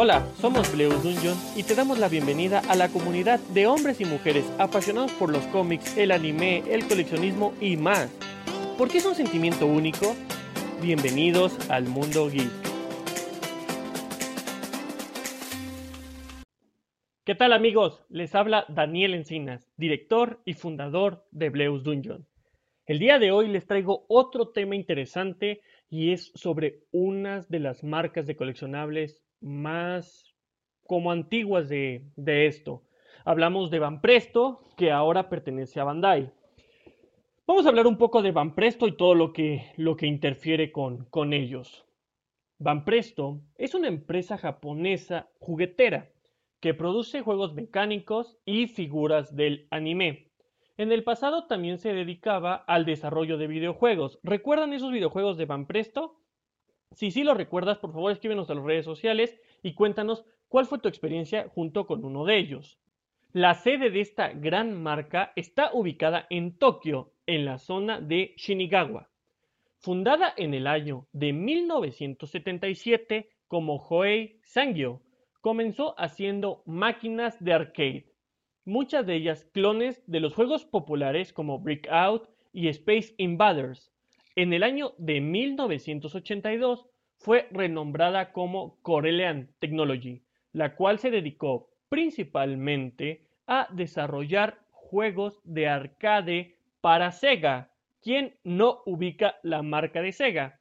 Hola, somos Bleus Dungeon y te damos la bienvenida a la comunidad de hombres y mujeres apasionados por los cómics, el anime, el coleccionismo y más. ¿Por qué es un sentimiento único? Bienvenidos al mundo geek. ¿Qué tal amigos? Les habla Daniel Encinas, director y fundador de Bleus Dungeon. El día de hoy les traigo otro tema interesante y es sobre unas de las marcas de coleccionables más como antiguas de, esto. Hablamos de Van Presto, que ahora pertenece a Bandai. Vamos a hablar un poco de Van Presto y todo lo que, lo que interfiere con, con ellos. Van Presto es una empresa japonesa juguetera que produce juegos mecánicos y figuras del anime. En el pasado también se dedicaba al desarrollo de videojuegos. ¿Recuerdan esos videojuegos de Van Presto? Si sí lo recuerdas, por favor escríbenos a las redes sociales y cuéntanos cuál fue tu experiencia junto con uno de ellos. La sede de esta gran marca está ubicada en Tokio, en la zona de Shinagawa. Fundada en el año de 1977 como Hoei Sangyo, comenzó haciendo máquinas de arcade, muchas de ellas clones de los juegos populares como Breakout y Space Invaders, en el año de 1982 fue renombrada como Corellian Technology, la cual se dedicó principalmente a desarrollar juegos de arcade para Sega, quien no ubica la marca de Sega.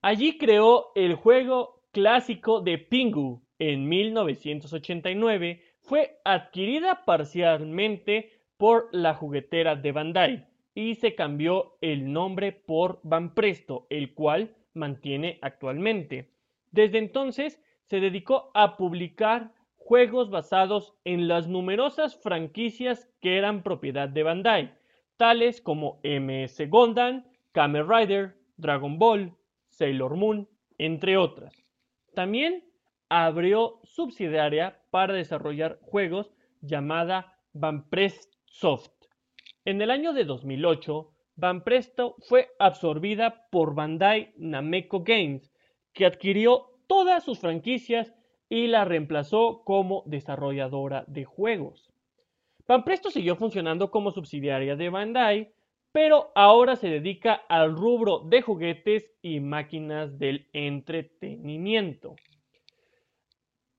Allí creó el juego clásico de Pingu. En 1989, fue adquirida parcialmente por la juguetera de Bandai y se cambió el nombre por Van Presto, el cual mantiene actualmente. Desde entonces se dedicó a publicar juegos basados en las numerosas franquicias que eran propiedad de Bandai, tales como MS Gundam, Kamen Rider, Dragon Ball, Sailor Moon, entre otras. También abrió subsidiaria para desarrollar juegos llamada Van Soft, en el año de 2008, Van Presto fue absorbida por Bandai Namco Games, que adquirió todas sus franquicias y la reemplazó como desarrolladora de juegos. Van Presto siguió funcionando como subsidiaria de Bandai, pero ahora se dedica al rubro de juguetes y máquinas del entretenimiento.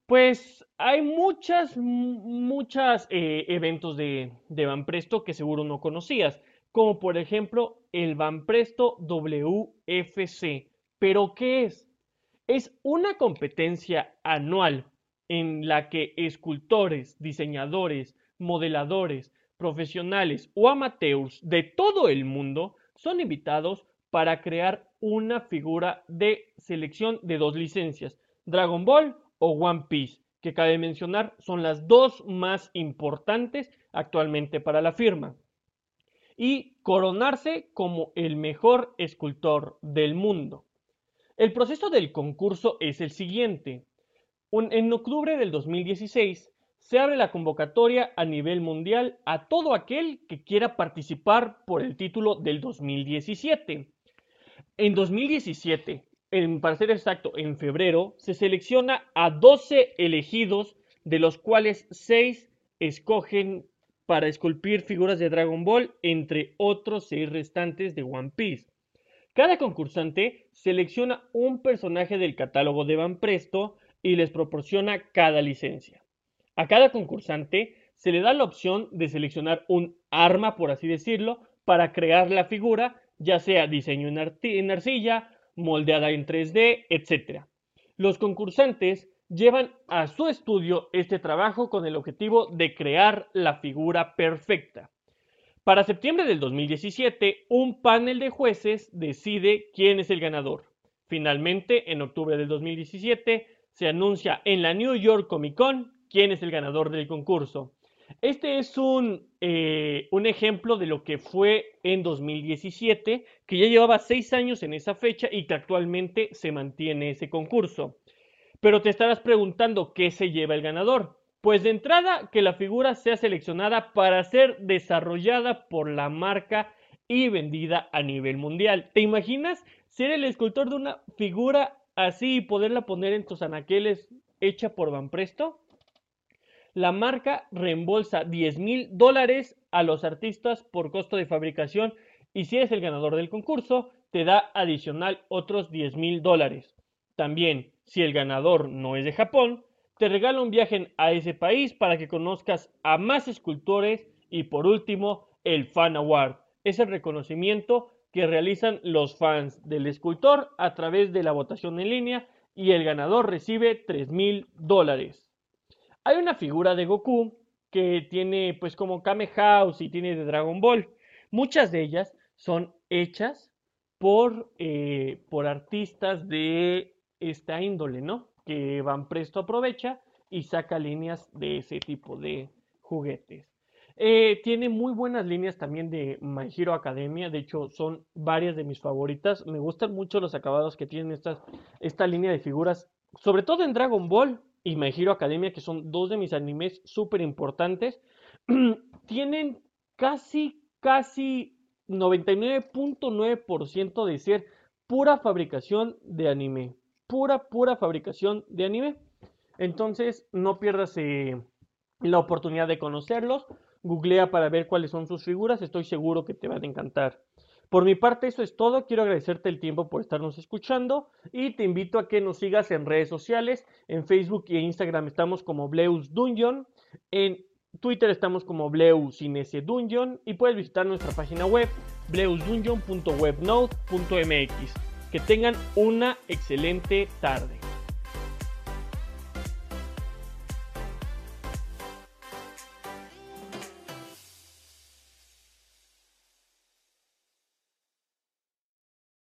Pues hay muchas, muchas eh, eventos de, de Van Presto que seguro no conocías, como por ejemplo el Van Presto WFC. ¿Pero qué es? Es una competencia anual en la que escultores, diseñadores, modeladores, profesionales o amateurs de todo el mundo son invitados para crear una figura de selección de dos licencias, Dragon Ball One Piece, que cabe mencionar son las dos más importantes actualmente para la firma, y coronarse como el mejor escultor del mundo. El proceso del concurso es el siguiente. en octubre del 2016 se abre la convocatoria a nivel mundial a todo aquel que quiera participar por el título del 2017. En 2017, para ser exacto, en febrero, se selecciona a 12 elegidos, de los cuales 6 escogen para esculpir figuras de Dragon Ball, entre otros 6 restantes de One Piece. Cada concursante selecciona un personaje del catálogo de Van Presto y les proporciona cada licencia. A cada concursante se le da la opción de seleccionar un arma, por así decirlo, para crear la figura, ya sea diseño en arcilla, moldeada en 3D, etc. Los concursantes llevan a su estudio este trabajo con el objetivo de crear la figura perfecta. Para septiembre del 2017, un panel de jueces decide quién es el ganador. Finalmente, en octubre del 2017, se anuncia en la New York Comic Con quién es el ganador del concurso. Este es un, eh, un, ejemplo de lo que fue en 2017, que ya llevaba seis años en esa fecha y que actualmente se mantiene ese concurso. Pero te estarás preguntando qué se lleva el ganador. Pues de entrada que la figura sea seleccionada para ser desarrollada por la marca y vendida a nivel mundial. ¿Te imaginas ser el escultor de una figura así y poderla poner en tus anaqueles hecha por Banpresto, la marca reembolsa 10 mil dólares a los artistas por costo de fabricación y si eres el ganador del concurso, te da adicional otros 10 mil dólares. También, si el ganador no es de Japón, te regala un viaje a ese país para que conozcas a más escultores y por último, el Fan Award. Es el reconocimiento que realizan los fans del escultor a través de la votación en línea y el ganador recibe 3 mil dólares. Hay una figura de Goku que tiene pues como Kame House y tiene de Dragon Ball. Muchas de ellas son hechas por, eh, por artistas de esta índole, ¿no? Que Van Presto aprovecha y saca líneas de ese tipo de juguetes. Eh, tiene muy buenas líneas también de My Hero Academia. De hecho, son varias de mis favoritas. Me gustan mucho los acabados que tienen esta línea de figuras. Sobre todo en Dragon Ball y My Hero Academia, que son dos de mis animes súper importantes. tienen casi, casi 99.9% de ser pura fabricación de anime. Pura, pura fabricación de anime. Entonces, no pierdas eh, la oportunidad de conocerlos. Googlea para ver cuáles son sus figuras. Estoy seguro que te van a encantar. Por mi parte, eso es todo. Quiero agradecerte el tiempo por estarnos escuchando y te invito a que nos sigas en redes sociales. En Facebook en Instagram estamos como Bleus Dungeon. En Twitter estamos como Bleu Dungeon y puedes visitar nuestra página web bleusdungeon.webnode.mx. Que tengan una excelente tarde.